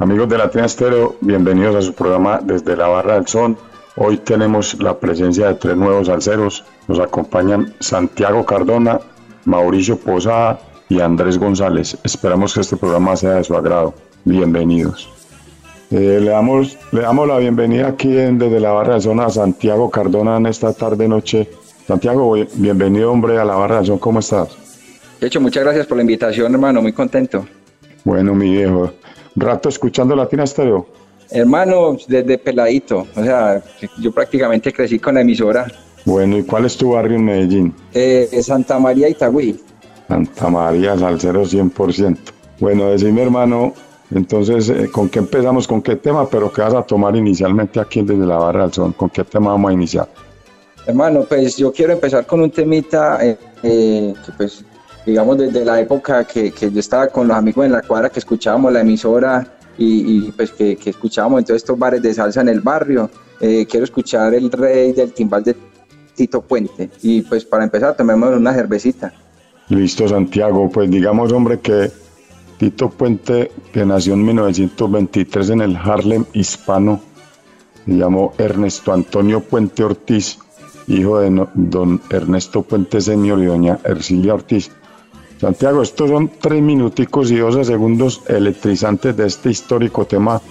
Amigos de Latina Estéreo, bienvenidos a su programa Desde la Barra del Son. Hoy tenemos la presencia de tres nuevos alceros. Nos acompañan Santiago Cardona, Mauricio Posada y Andrés González. Esperamos que este programa sea de su agrado. Bienvenidos. Eh, le, damos, le damos la bienvenida aquí en- desde la Barra del Son a Santiago Cardona en esta tarde-noche. Santiago, bienvenido hombre a la Barra del Son. ¿Cómo estás? De hecho, muchas gracias por la invitación, hermano, muy contento. Bueno, mi viejo. Rato escuchando Latina Estéreo. Hermano, desde peladito, o sea, yo prácticamente crecí con la emisora Bueno, ¿y cuál es tu barrio en Medellín? eh, Santa María Itagüí. Santa María, salsero 100%. Bueno, decime hermano, entonces, eh, ¿con qué empezamos? ¿Con qué tema? Pero ¿qué vas a tomar inicialmente aquí desde la Barra del Sol? ¿Con qué tema vamos a iniciar? Hermano, pues yo quiero empezar con un temita eh, eh, que pues, digamos, desde la época que, que yo estaba con los amigos en la cuadra, que escuchábamos la emisora y, y, pues que, que escuchábamos en todos estos bares de salsa en el barrio. Eh, quiero escuchar el rey del timbal de Tito Puente. Y pues para empezar, tomemos una cervecita. Listo, Santiago. Pues digamos, hombre, que Tito Puente, que nació en 1923 en el Harlem hispano, se llamó Ernesto Antonio Puente Ortiz, hijo de don Ernesto Puente Senior y doña Ercilia Ortiz. Santiago, estos son tres minuticos y 12 segundos electrizantes de este histórico tema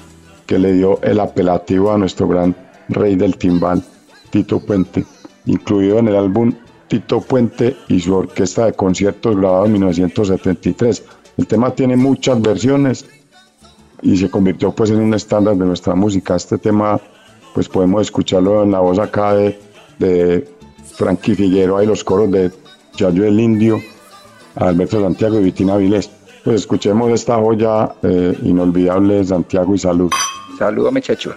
que le dio el apelativo a nuestro gran rey del timbal, Tito Puente, incluido en el álbum Tito Puente y su orquesta de conciertos grabado en 1973. El tema tiene muchas versiones y se convirtió pues en un estándar de nuestra música. Este tema pues podemos escucharlo en la voz acá de, de Frankie Figueroa y los coros de Yayo el Indio, Alberto Santiago y Vitina Vilés. Pues escuchemos esta joya eh, inolvidable Santiago y salud. Saludos, muchacho.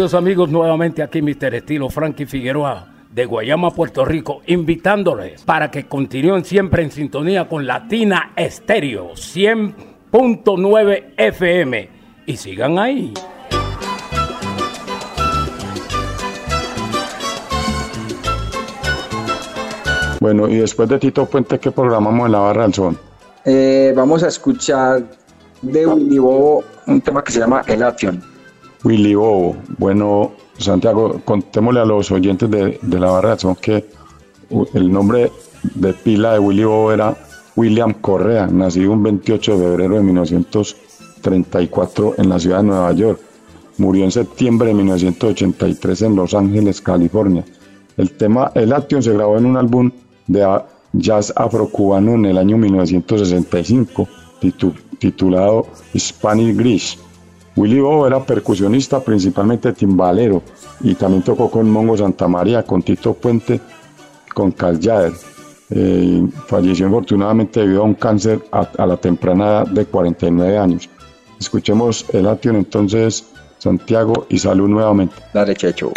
Queridos amigos, nuevamente aquí Mr. Estilo Frankie Figueroa de Guayama, Puerto Rico, invitándoles para que continúen siempre en sintonía con Latina Estéreo 100.9 FM y sigan ahí. Bueno, y después de Tito Puente, ¿qué programamos en la barra del son? Eh, vamos a escuchar de Willy Bobo un tema que se llama El Action. Willy Bobo. Bueno, Santiago, contémosle a los oyentes de, de la barra del son que el nombre de pila de Willy Bobo era William Correa, nacido un 28 de febrero de 1934 en la ciudad de Nueva York. Murió en septiembre de 1983 en Los Ángeles, California. El tema El Action se grabó en un álbum de jazz afrocubano en el año 1965, titu- titulado Spanish Grease. Willy Bobo era percusionista, principalmente timbalero, y también tocó con Mongo Santamaría, con Tito Puente, con Cal. Eh, falleció infortunadamente debido a un cáncer a, a la temprana edad de 49 años. Escuchemos el Action entonces, Santiago, y salud nuevamente. Dale, Checho.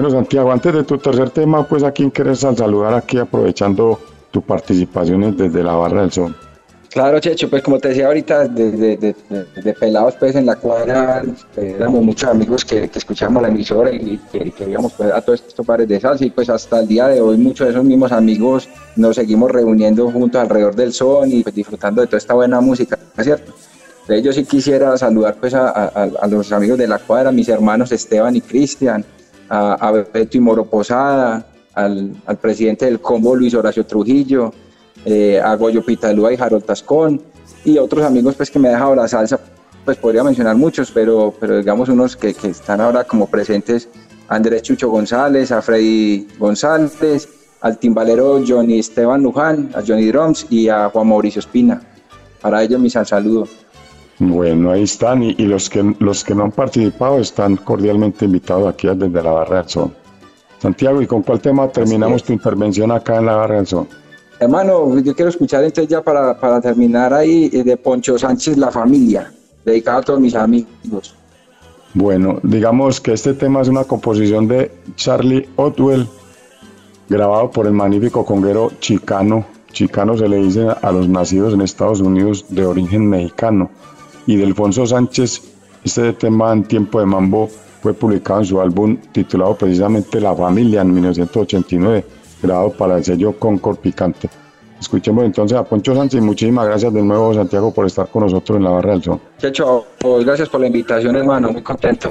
Bueno, Santiago, antes de tu tercer tema, pues a quién quieres saludar aquí aprovechando tu participación desde la Barra del Sol. Claro, Checho, pues como te decía ahorita, de, pelados pues en la cuadra, eh, éramos muchos amigos que, que escuchábamos la emisora y que, que íbamos pues, a todos estos bares de salsa y pues hasta el día de hoy muchos de esos mismos amigos nos seguimos reuniendo juntos alrededor del son y pues, disfrutando de toda esta buena música, ¿cierto? Entonces yo sí quisiera saludar pues a, los amigos de la cuadra, mis hermanos Esteban y Cristian, a, a Beto y Moro Posada, al, al presidente del combo Luis Horacio Trujillo, eh, a Goyo Pitalúa y Harold Tascón y otros amigos pues que me ha dejado la salsa, pues podría mencionar muchos, pero, pero digamos unos que, que están ahora como presentes, Andrés Chucho González, a Freddy González, al timbalero Johnny Esteban Luján, a Johnny Drums y a Juan Mauricio Espina. Para ellos mis saludos. Bueno, ahí están y, los, que, los que no han participado están cordialmente invitados aquí desde la Barra del Sol. Santiago, ¿y con cuál tema terminamos tu intervención acá en la Barra del Sol? Hermano, yo quiero escuchar entonces ya para, para terminar ahí eh, de Poncho Sánchez La Familia, dedicado a todos mis amigos. Bueno, digamos que este tema es una composición de Charlie Otwell, grabado por el magnífico conguero chicano. Chicano se le dice a los nacidos en Estados Unidos de origen mexicano. Y de Alfonso Sánchez, este tema en tiempo de mambo fue publicado en su álbum titulado precisamente La Familia en 1989 grabado para el sello Concord Picante. Escuchemos entonces a Poncho Sánchez y muchísimas gracias de nuevo Santiago por estar con nosotros en la Barra del. Checho, pues gracias por la invitación hermano, muy contento.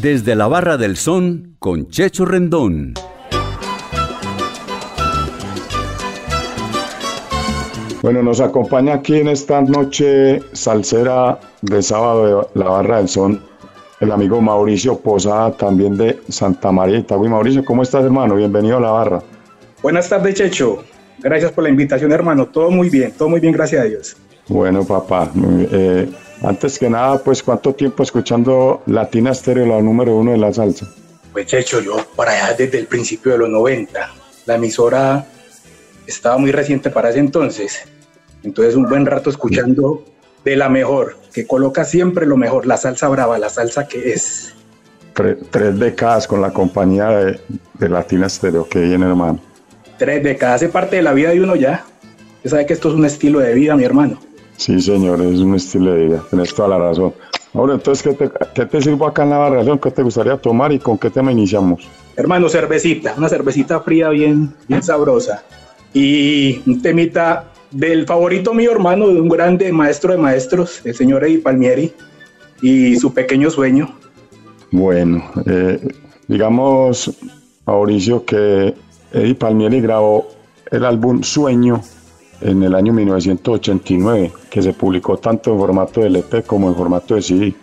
Desde la barra del son con Checho Rendón. Bueno, nos acompaña aquí en esta noche salsera de sábado de la Barra del Son el amigo Mauricio Posada, también de Santa María Itagüí. Mauricio, ¿cómo estás, hermano? Bienvenido a la Barra. Buenas tardes, Checho. Gracias por la invitación, hermano. Todo muy bien, todo muy bien, gracias a Dios. Bueno, papá. Eh, antes que nada, pues, ¿cuánto tiempo escuchando Latina Stereo, la número uno de la salsa? Pues, Checho, yo para allá desde el principio de los 90. La emisora estaba muy reciente para ese entonces. Entonces, un buen rato escuchando de la mejor, que coloca siempre lo mejor, la salsa brava, la salsa que es. Tres, décadas con la compañía de, de Latina Stereo, que viene, hermano. Tres décadas, hace parte de la vida de uno ya. Usted sabe que esto es un estilo de vida, mi hermano. Sí, señor, es un estilo de vida, tienes toda la razón. Ahora, entonces, ¿qué te, qué te sirvo acá en la barración? ¿Qué te gustaría tomar y con qué tema iniciamos? Hermano, cervecita, una cervecita fría bien, bien sabrosa. Y un temita del favorito mío, hermano, de un grande maestro de maestros, el señor Eddie Palmieri, y su pequeño sueño. Bueno, eh, digamos, Mauricio, que Eddie Palmieri grabó el álbum Sueño en el año 1989, que se publicó tanto en formato de LP como en formato de CD.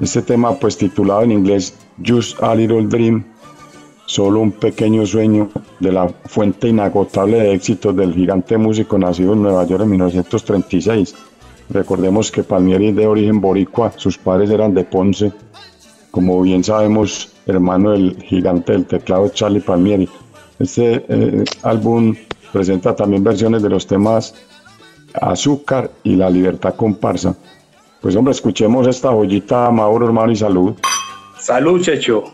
Este tema, pues titulado en inglés Just a Little Dream, solo un pequeño sueño de la fuente inagotable de éxitos del gigante músico nacido en Nueva York en 1936. Recordemos que Palmieri es de origen boricua, sus padres eran de Ponce, como bien sabemos, hermano del gigante del teclado Charlie Palmieri. Este eh, álbum presenta también versiones de los temas Azúcar y La Libertad Comparsa. Pues hombre, escuchemos esta joyita, Mauro, hermano, y salud. Salud, Checho.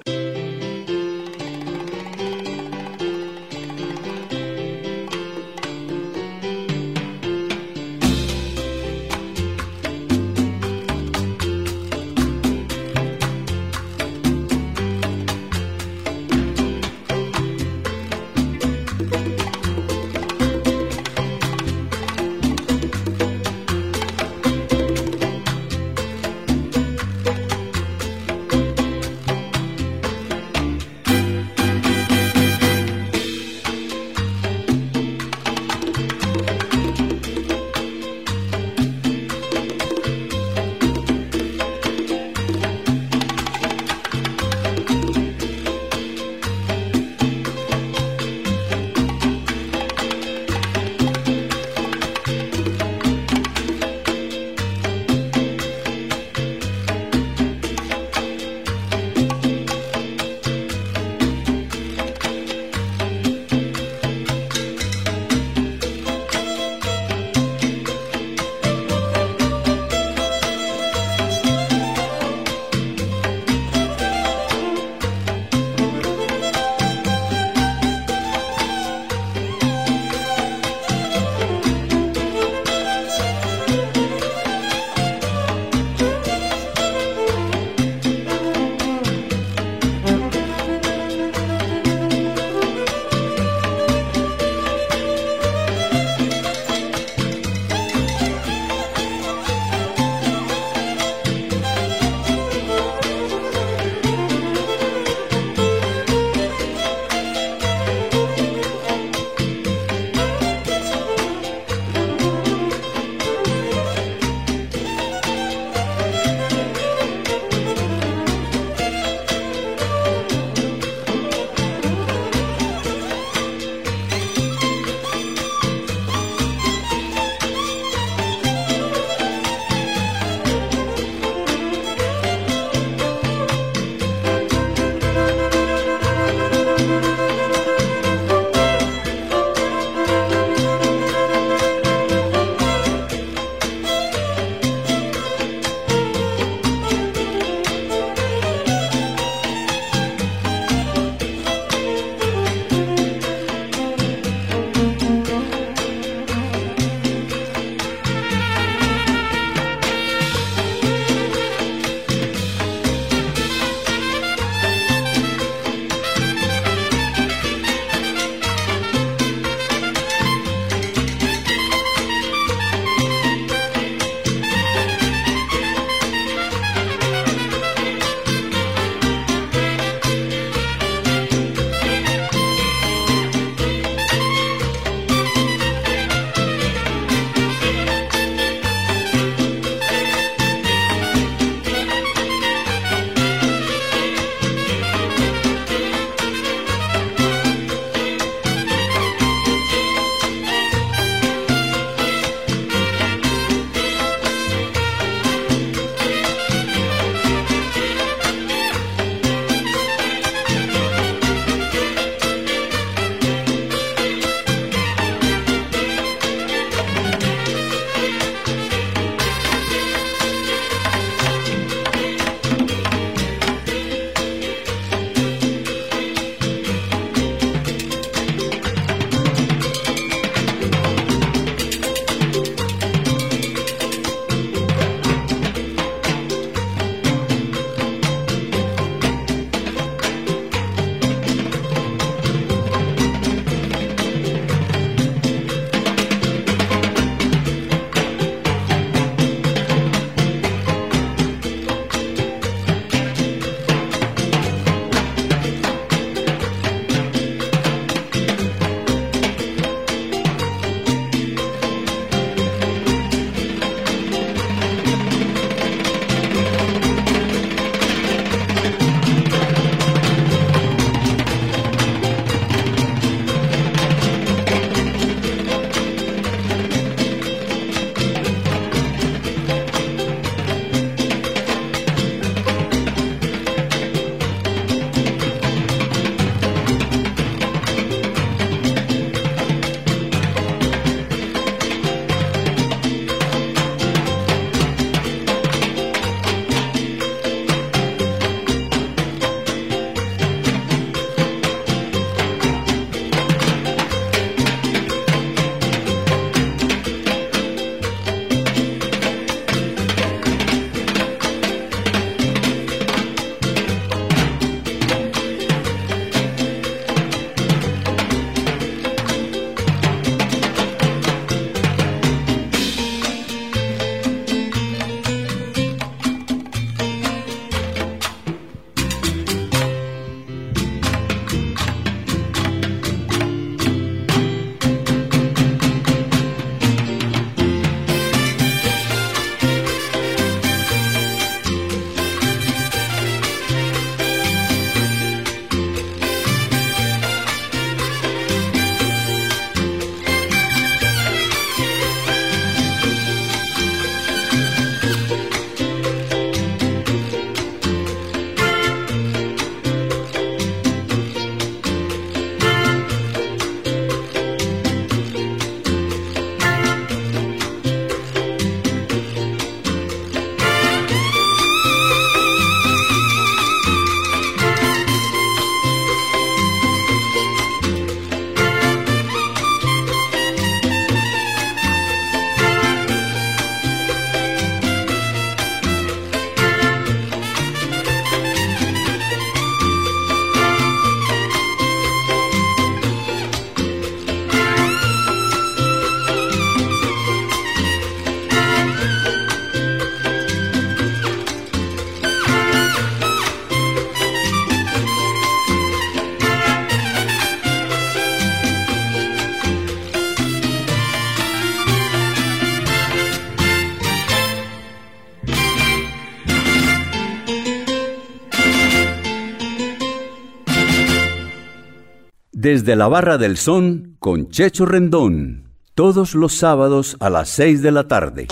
Desde la Barra del Son con Checho Rendón. Todos los sábados a las 6 de la tarde.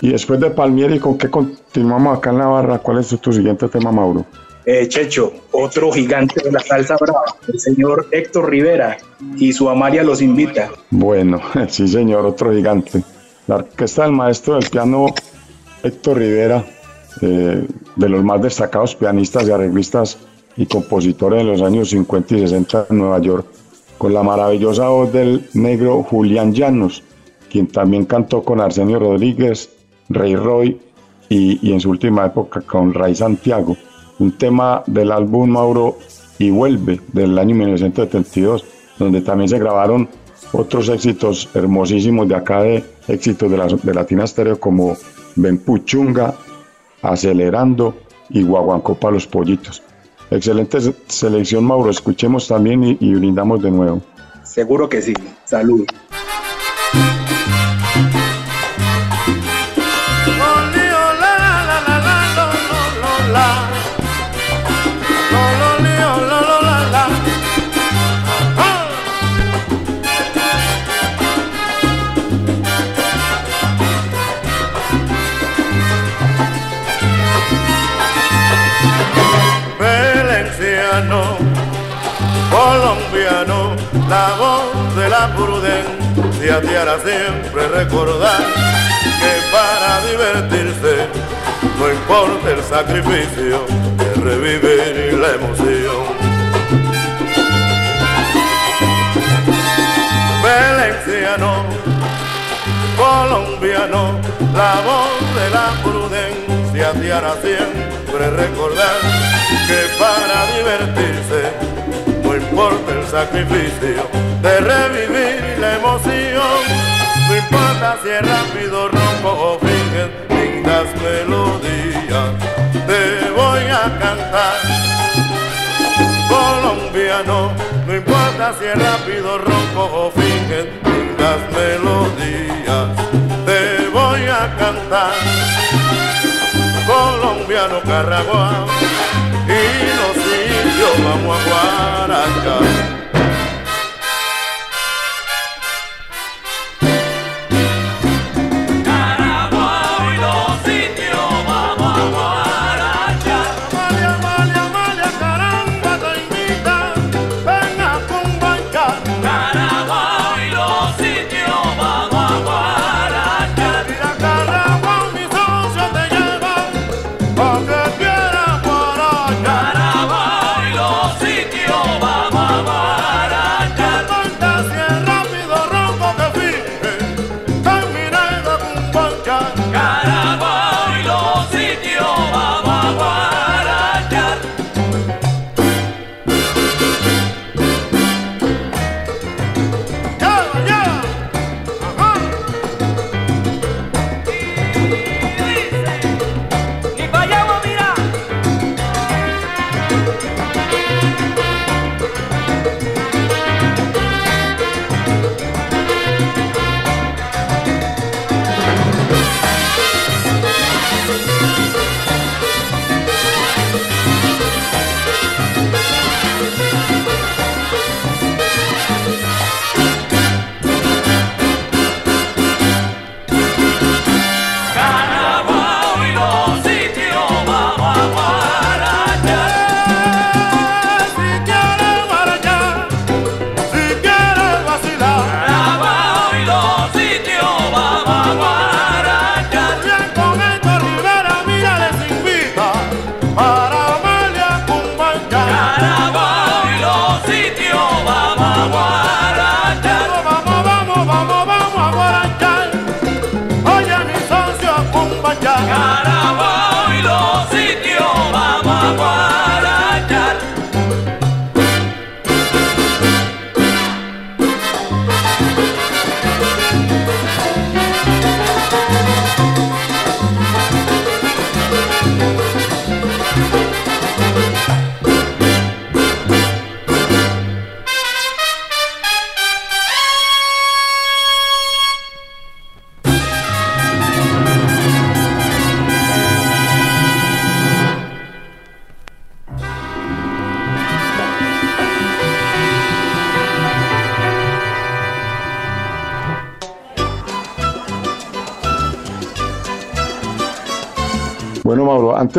Y después de Palmieri, ¿con qué continuamos acá en la barra? ¿Cuál es tu siguiente tema, Mauro? Eh, Checho, otro gigante de la salsa brava, el señor Héctor Rivera y su Amaria los invita. Bueno, sí señor, otro gigante. La orquesta del maestro del piano Héctor Rivera, eh, de los más destacados pianistas y arreglistas y compositores de los años 50 y 60 en Nueva York, con la maravillosa voz del negro Julián Llanos, quien también cantó con Arsenio Rodríguez, Rey Roy y, en su última época con Ray Santiago. Un tema del álbum Mauro y Vuelve del año 1972, donde también se grabaron otros éxitos hermosísimos de acá de éxitos de, la, de Latina Stereo como Ben Puchunga, Acelerando y Guaguancó para los pollitos. Excelente selección, Mauro. Escuchemos también y, y brindamos de nuevo. Seguro que sí. Salud. La prudencia te hará siempre recordar que para divertirse no importa el sacrificio de revivir la emoción. Valenciano, colombiano, la voz de la prudencia te hará siempre recordar que para divertirse importa el sacrificio de revivir la emoción. No importa si es rápido, rompo o fingen lindas melodías, te voy a cantar. Colombiano, no importa si es rápido, ronco o fingen lindas melodías, te voy a cantar. Colombiano, Carragua y los indios vamos a guaracha.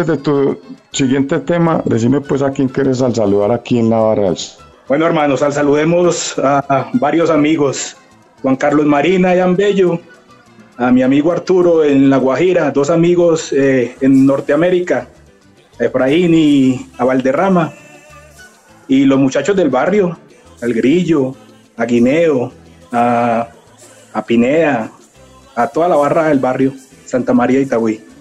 De tu siguiente tema, decime pues a quién quieres al saludar aquí en la Bueno, hermanos, al saludemos a varios amigos. Juan Carlos Marina y Bello, a mi amigo Arturo en La Guajira, dos amigos eh, en Norteamérica, a Efraín y a Valderrama, y los muchachos del barrio, al Grillo, a Guineo, a, a Pinea, a toda la barra del barrio, Santa María y Tagüí.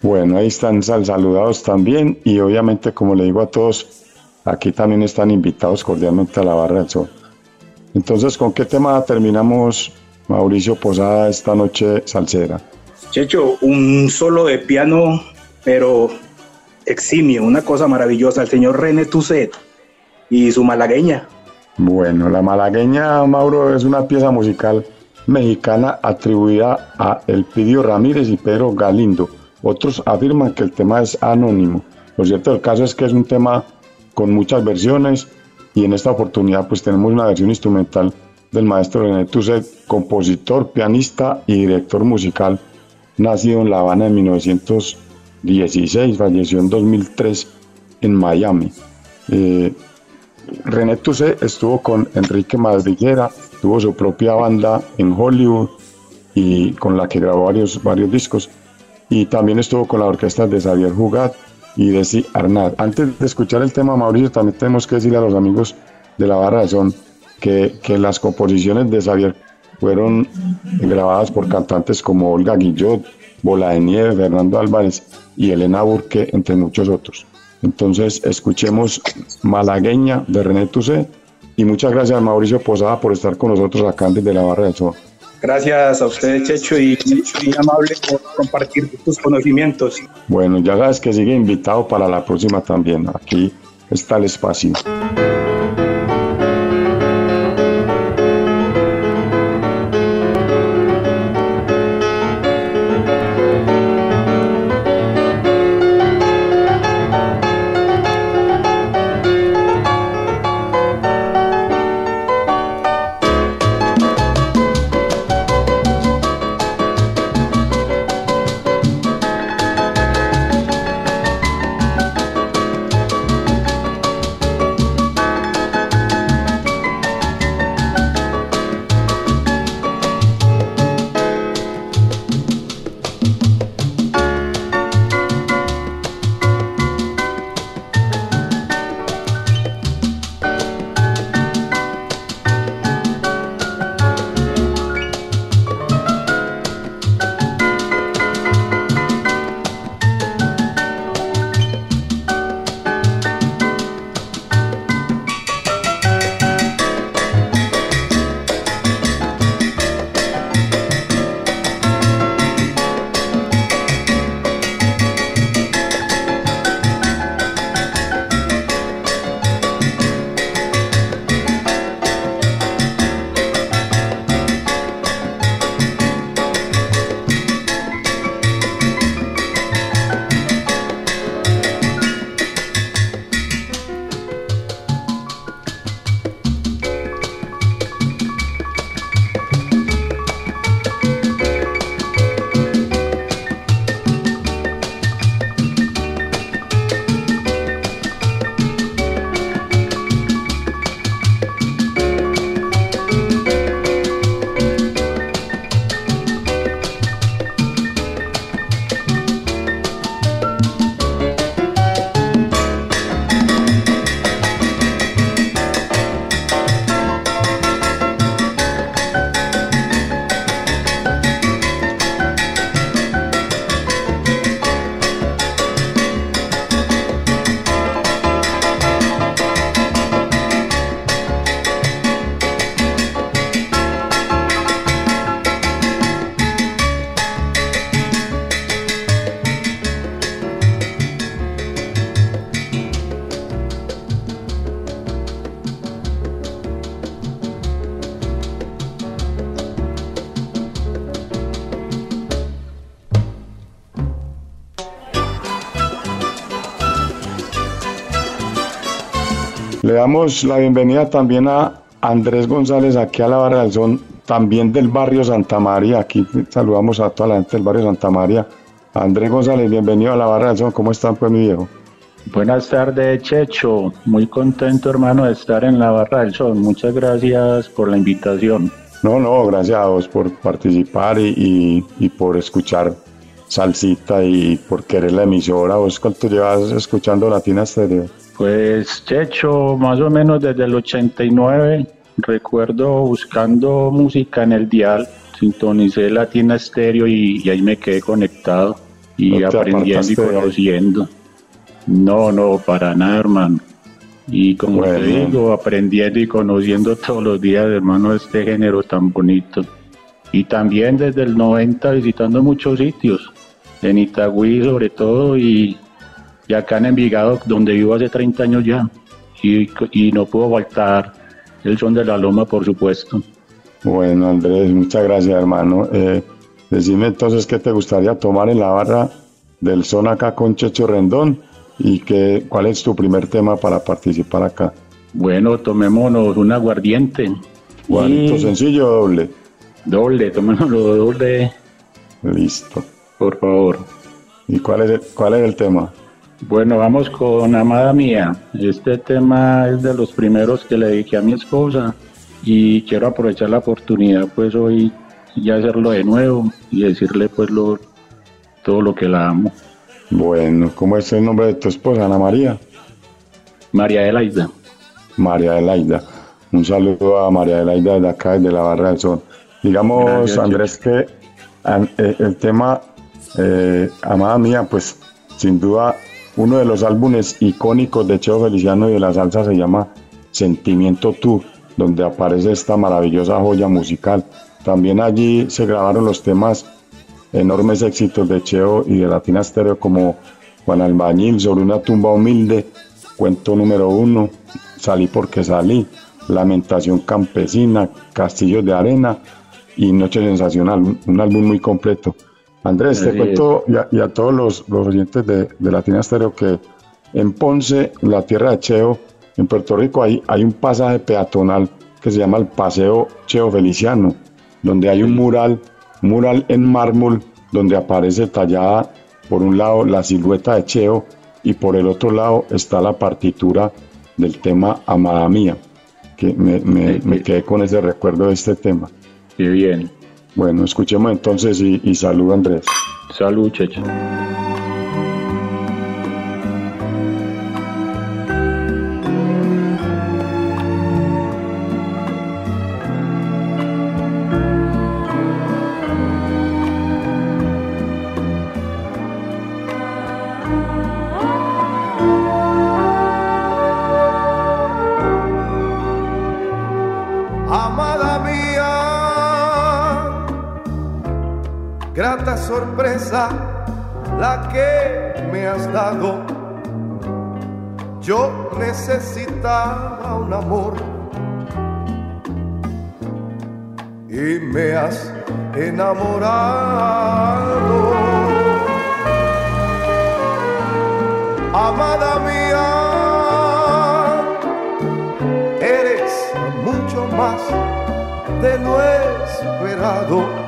Bueno, ahí están saludados también y obviamente como le digo a todos, aquí también están invitados cordialmente a la Barra del Sol. Entonces, ¿con qué tema terminamos, Mauricio Posada, esta noche salsera? Checho, un solo de piano, pero eximio, una cosa maravillosa, el señor René Tusset y su malagueña. Bueno, la malagueña, Mauro, es una pieza musical mexicana atribuida a Elpidio Ramírez y Pedro Galindo otros afirman que el tema es anónimo. Lo cierto del caso es que es un tema con muchas versiones y en esta oportunidad pues tenemos una versión instrumental del maestro René Tusset, compositor, pianista y director musical, nacido en La Habana en 1916, falleció en 2003 en Miami. Eh, René Tusset estuvo con Enrique Madriguera, tuvo su propia banda en Hollywood y con la que grabó varios, varios discos y también estuvo con la orquesta de Xavier Jugat y de Si Arnaz. Antes de escuchar el tema, Mauricio, también tenemos que decirle a los amigos de la barra de son que, que las composiciones de Xavier fueron grabadas por cantantes como Olga Guillot, Bola de Nieve, Fernando Álvarez y Elena Burke, entre muchos otros. Entonces, escuchemos Malagueña de René Tusset y muchas gracias a Mauricio Posada por estar con nosotros acá desde la Barra de Sol. Gracias a usted, Checho, y muy amable por compartir tus conocimientos. Bueno, ya sabes que sigue invitado para la próxima también. Aquí está el espacio. Le damos la bienvenida también a Andrés González aquí a la Barra del Son, también del barrio Santa María. Aquí saludamos a toda la gente del barrio Santa María Andrés González, bienvenido a la barra del son. ¿Cómo están, pues, mi viejo? Buenas tardes, Checho. Muy contento, hermano, de estar en la Barra del Sol. Muchas gracias por la invitación. No, no, gracias a vos por participar y, y- y por escuchar Salsita y por querer la emisora. ¿Vos cuánto llevas escuchando Latina Stereo? Pues, Checho, más o menos desde el 89, recuerdo buscando música en el dial, sintonicé Latina Estéreo y, y ahí me quedé conectado y ¿No te aprendiendo y conociendo. No, no, para nada, hermano. Y como te digo, aprendiendo y conociendo todos los días, hermano, este género tan bonito. Y también desde el 90 visitando muchos sitios, en Itagüí sobre todo y, y acá en Envigado, donde vivo hace 30 años ya. Y, y no puedo faltar el son de la loma, por supuesto. Bueno, Andrés, muchas gracias, hermano. Eh, decime entonces qué te gustaría tomar en la barra del son acá con Checho Rendón y que, cuál es tu primer tema para participar acá. Bueno, tomémonos un aguardiente. Guarito Y- sencillo o doble. Doble, tomémonos doble, Listo. por favor. ¿Y cuál es el, cuál es el tema? Bueno, vamos con Amada Mía. Este tema es de los primeros que le dediqué a mi esposa y quiero aprovechar la oportunidad pues hoy y hacerlo de nuevo y decirle pues lo, todo lo que la amo. Bueno, ¿cómo es el nombre de tu esposa, Ana María? María Elaida. María Elaida. Un saludo a María Elaida desde acá, desde la Barra del Sol. Digamos, Gracias, Andrés, que eh, el tema eh, Amada Mía, pues sin duda uno de los álbumes icónicos de Cheo Feliciano y de la salsa se llama Sentimiento Tú, donde aparece esta maravillosa joya musical. También allí se grabaron los temas enormes éxitos de Cheo y de Latina Stereo como Juan Albañil sobre una tumba humilde, cuento número uno, Salí porque salí, Lamentación campesina, Castillos de arena y Noche sensacional, un, un álbum muy completo. Andrés, te cuento y a, y a todos los, los oyentes de, de Latina Stereo que en Ponce, la tierra de Cheo, en Puerto Rico, hay, hay un pasaje peatonal que se llama el Paseo Cheo Feliciano, donde hay un mural, mural en mármol, donde aparece tallada por un lado la silueta de Cheo y por el otro lado está la partitura del tema Amada Mía, que me, me- me quedé con ese recuerdo de este tema. Qué bien. Bueno, escuchemos entonces y, y salud Andrés. Salud, Checho. Yo necesitaba un amor y me has enamorado. Amada mía, eres mucho más de lo esperado.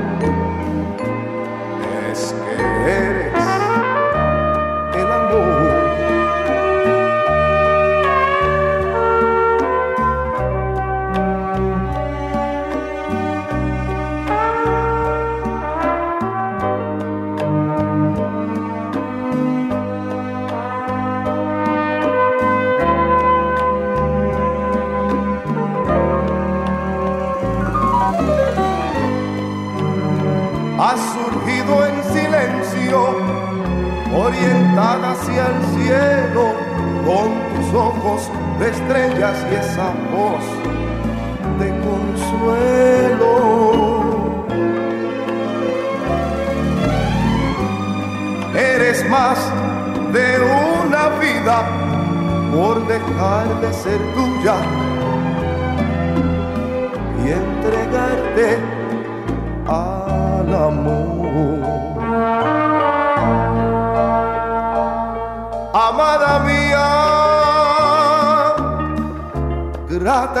orientada hacia el cielo, con tus ojos de estrellas y esa voz de consuelo. Eres más de una vida por dejar de ser tuya y entregarte al amor.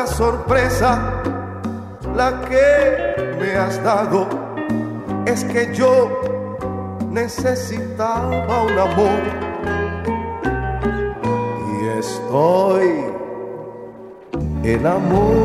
Sorpresa la que me has dado. Es que yo necesitaba un amor y estoy enamorado.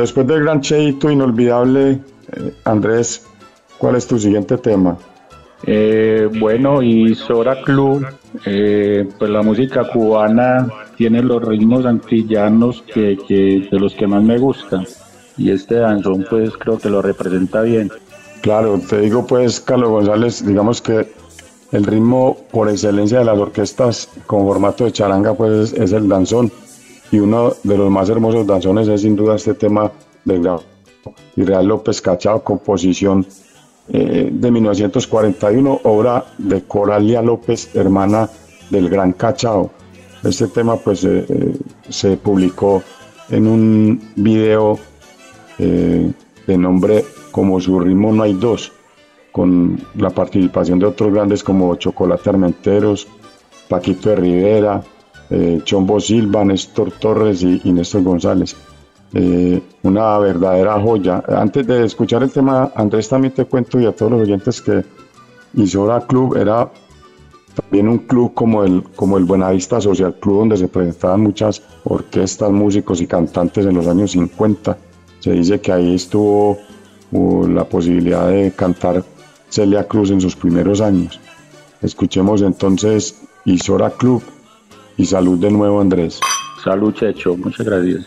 Después del gran cheito inolvidable, eh, Andrés, ¿cuál es tu siguiente tema? Eh, bueno, y Sora Club, eh, pues la música cubana tiene los ritmos antillanos que, que de los que más me gustan. Y este danzón, pues creo que lo representa bien. Claro, te digo pues, Carlos González, digamos que el ritmo por excelencia de las orquestas con formato de charanga, pues es el danzón. Y uno de los más hermosos danzones es sin duda este tema del gran Israel López Cachao, composición eh, de 1941, obra de Coralia López, hermana del gran Cachao. Este tema pues eh, eh, se publicó en un video de nombre Como su ritmo no hay dos, con la participación de otros grandes como Chocolate Armenteros, Paquito de Rivera, eh, Chombo Silva, Néstor Torres y, y Néstor González. Eh, una verdadera joya. Antes de escuchar el tema, Andrés, también te cuento y a todos los oyentes que Isora Club era también un club como el, como el Buenavista Social Club, donde se presentaban muchas orquestas, músicos y cantantes en los años 50. Se dice que ahí estuvo uh, la posibilidad de cantar Celia Cruz en sus primeros años. Escuchemos entonces Isora Club y salud de nuevo Andrés. Salud, Checho, muchas gracias.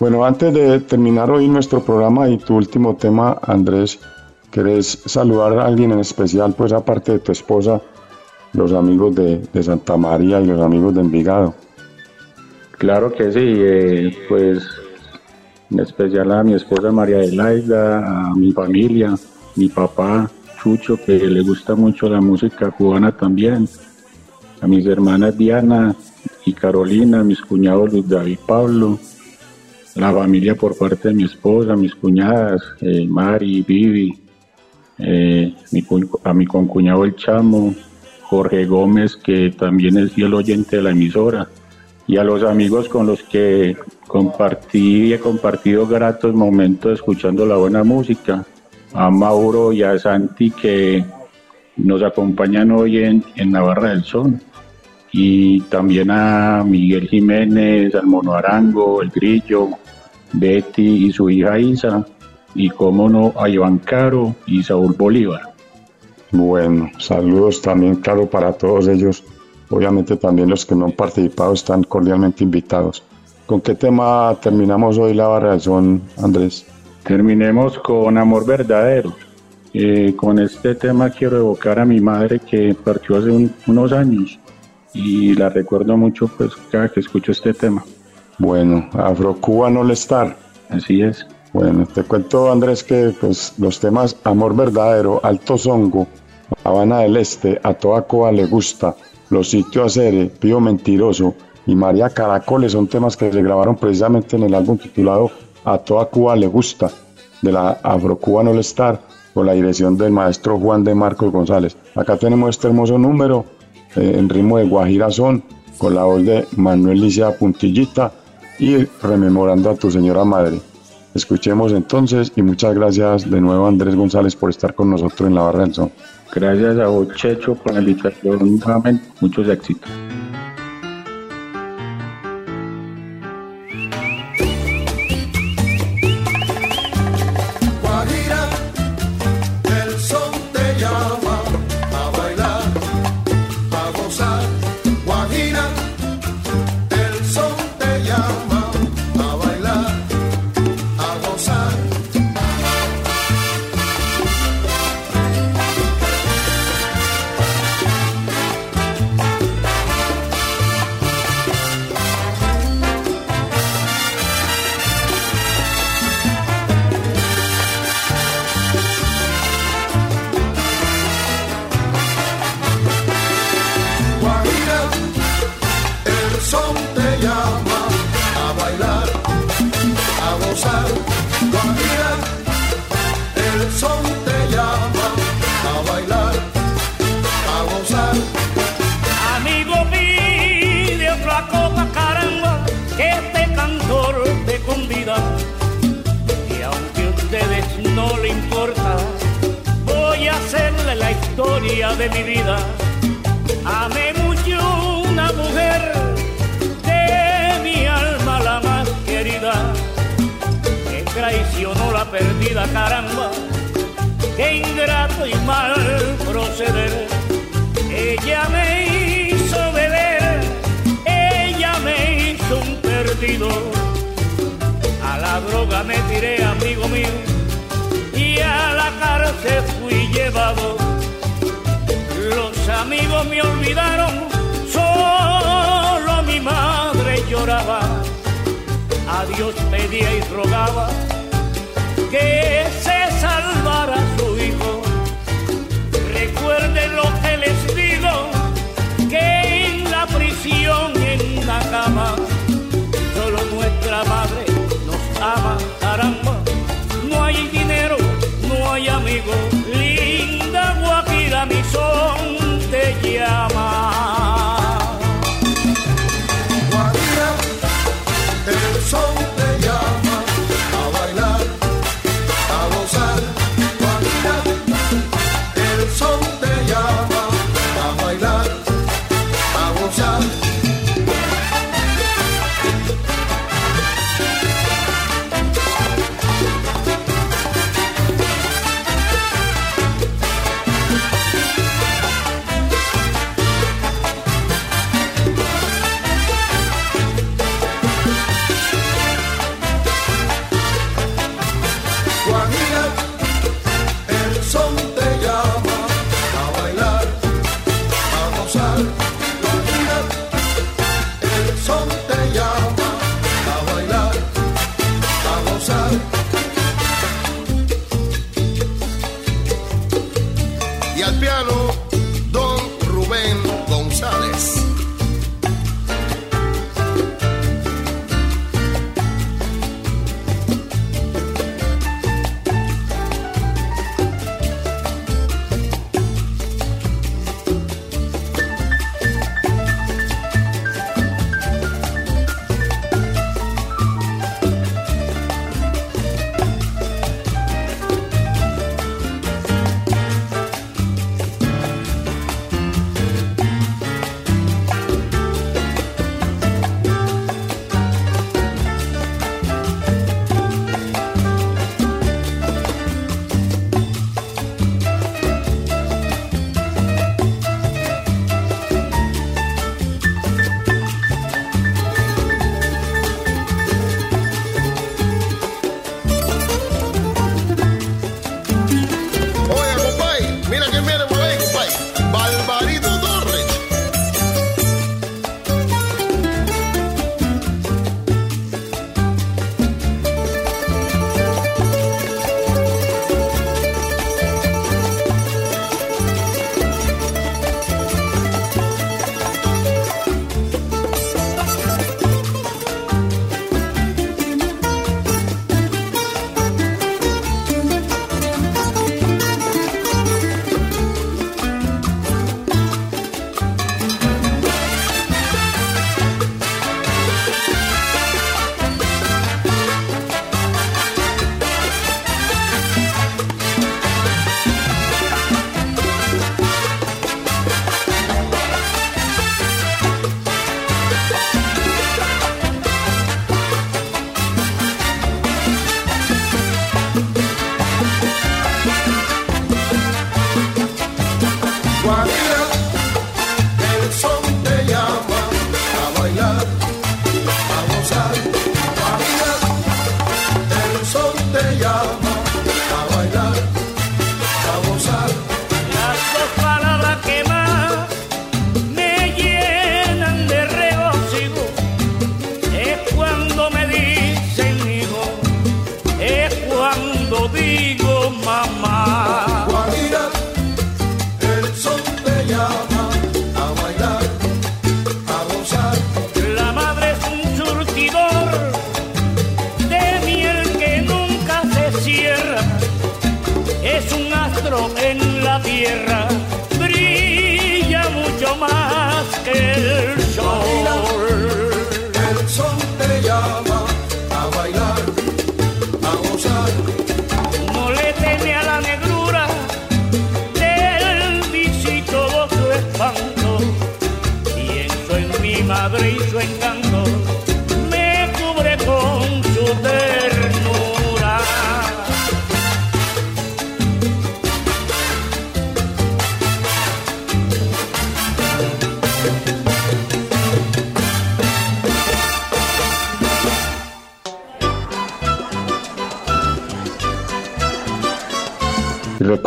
Bueno, antes de terminar hoy nuestro programa y tu último tema, Andrés, ¿querés saludar a alguien en especial, pues aparte de tu esposa, los amigos de, de Santa María y los amigos de Envigado? Claro que sí, eh, pues en especial a mi esposa María Adelaida, a mi familia, mi papá Chucho, que le gusta mucho la música cubana también, a mis hermanas Diana y Carolina, mis cuñados Luis David Pablo, la familia por parte de mi esposa, mis cuñadas, eh, Mari, Vivi, eh, mi a mi concuñado El Chamo, Jorge Gómez, que también es fiel oyente de la emisora, y a los amigos con los que compartí y he compartido gratos momentos escuchando la buena música, a Mauro y a Santi que nos acompañan hoy en, en Navarra del Sol, y también a Miguel Jiménez, al Mono Arango, el Grillo, Betty y su hija Isa, y cómo no, a Iván Caro y Saúl Bolívar. Bueno, saludos también, claro, para todos ellos. Obviamente también los que no han participado están cordialmente invitados. ¿Con qué tema terminamos hoy la barra del son, Andrés? Terminemos con Amor Verdadero. Eh, con este tema quiero evocar a mi madre que partió hace un- unos años y la recuerdo mucho pues cada que escucho este tema. Bueno, Afrocuban All Star. Así es. Bueno, te cuento, Andrés, que pues los temas Amor Verdadero, Alto Zongo, Habana del Este, A Toda Coa Le Gusta, Los Sitios Acere, Pío Mentiroso y María Caracoles son temas que se grabaron precisamente en el álbum titulado A Toda Cuba Le Gusta, de la Afrocuban All Star, con la dirección del maestro Juan de Marcos González. Acá tenemos este hermoso número eh, en ritmo de Guajira Son, con la voz de Manuel Licea Puntillita y rememorando a tu señora madre. Escuchemos entonces y muchas gracias de nuevo Andrés González por estar con nosotros en la barra del son. Gracias a vos, Checho, por la invitación nuevamente. Muchos éxitos. Los amigos me olvidaron, solo mi madre lloraba. A Dios pedía y rogaba que se salvara su hijo. Recuerden lo que les digo, que en la prisión, en la cama,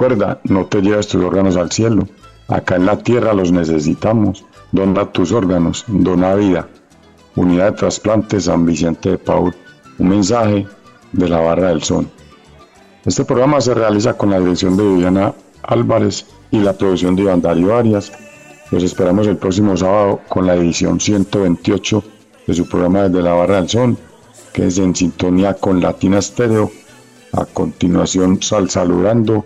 recuerda, no te lleves tus órganos al cielo. Acá en la tierra los necesitamos. Dona tus órganos, dona vida. Unidad de Trasplantes San Vicente de Paul. Un mensaje de la Barra del Sol. Este programa se realiza con la dirección de Viviana Álvarez y la producción de Iván Darío Arias. Los esperamos el próximo sábado con la edición 128 de su programa Desde la Barra del Sol, que es en sintonía con Latina Estéreo. A continuación, sal saludando